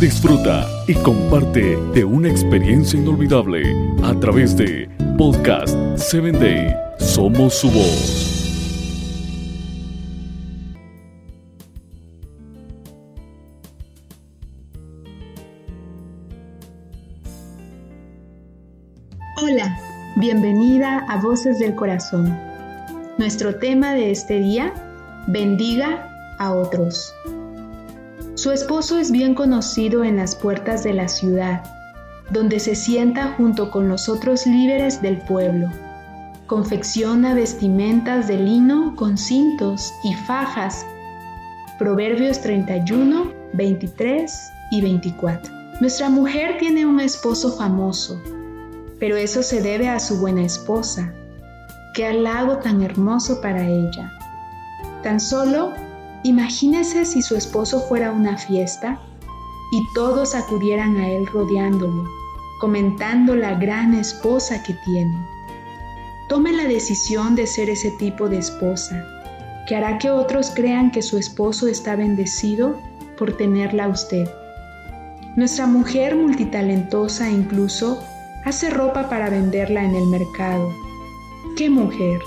Disfruta y comparte de una experiencia inolvidable a través de Podcast 7 Day. Somos su voz. Hola, bienvenida a Voces del Corazón. Nuestro tema de este día, bendiga a otros. Su esposo es bien conocido en las puertas de la ciudad, donde se sienta junto con los otros líderes del pueblo. Confecciona vestimentas de lino con cintos y fajas. Proverbios 31, 23 y 24. Nuestra mujer tiene un esposo famoso, pero eso se debe a su buena esposa. Qué halago tan hermoso para ella. Tan solo imagínese si su esposo fuera una fiesta y todos acudieran a él rodeándolo, comentando la gran esposa que tiene. Tome la decisión de ser ese tipo de esposa, que hará que otros crean que su esposo está bendecido por tenerla a usted. Nuestra mujer multitalentosa incluso hace ropa para venderla en el mercado. ¿Qué mujer?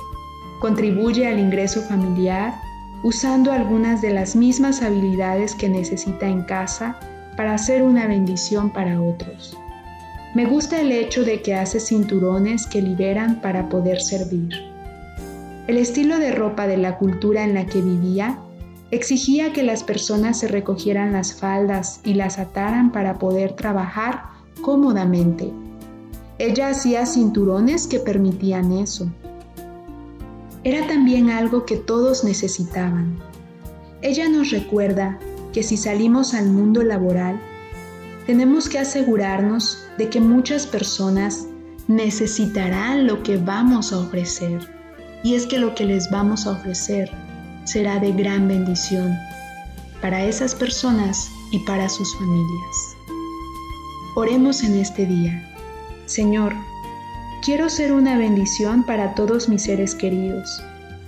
Contribuye al ingreso familiar usando algunas de las mismas habilidades que necesita en casa para hacer una bendición para otros. Me gusta el hecho de que hace cinturones que liberan para poder servir. El estilo de ropa de la cultura en la que vivía exigía que las personas se recogieran las faldas y las ataran para poder trabajar cómodamente. Ella hacía cinturones que permitían eso. Era también algo que todos necesitaban. Ella nos recuerda que si salimos al mundo laboral, tenemos que asegurarnos de que muchas personas necesitarán lo que vamos a ofrecer. Y es que lo que les vamos a ofrecer será de gran bendición para esas personas y para sus familias. Oremos en este día. Señor, quiero ser una bendición para todos mis seres queridos,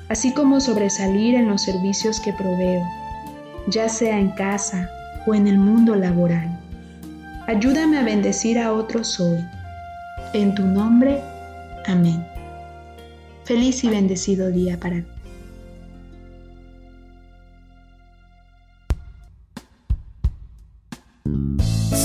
así como sobresalir en los servicios que proveo, ya sea en casa o en el mundo laboral. Ayúdame a bendecir a otros hoy. En tu nombre, amén. Feliz y bendecido día para ti.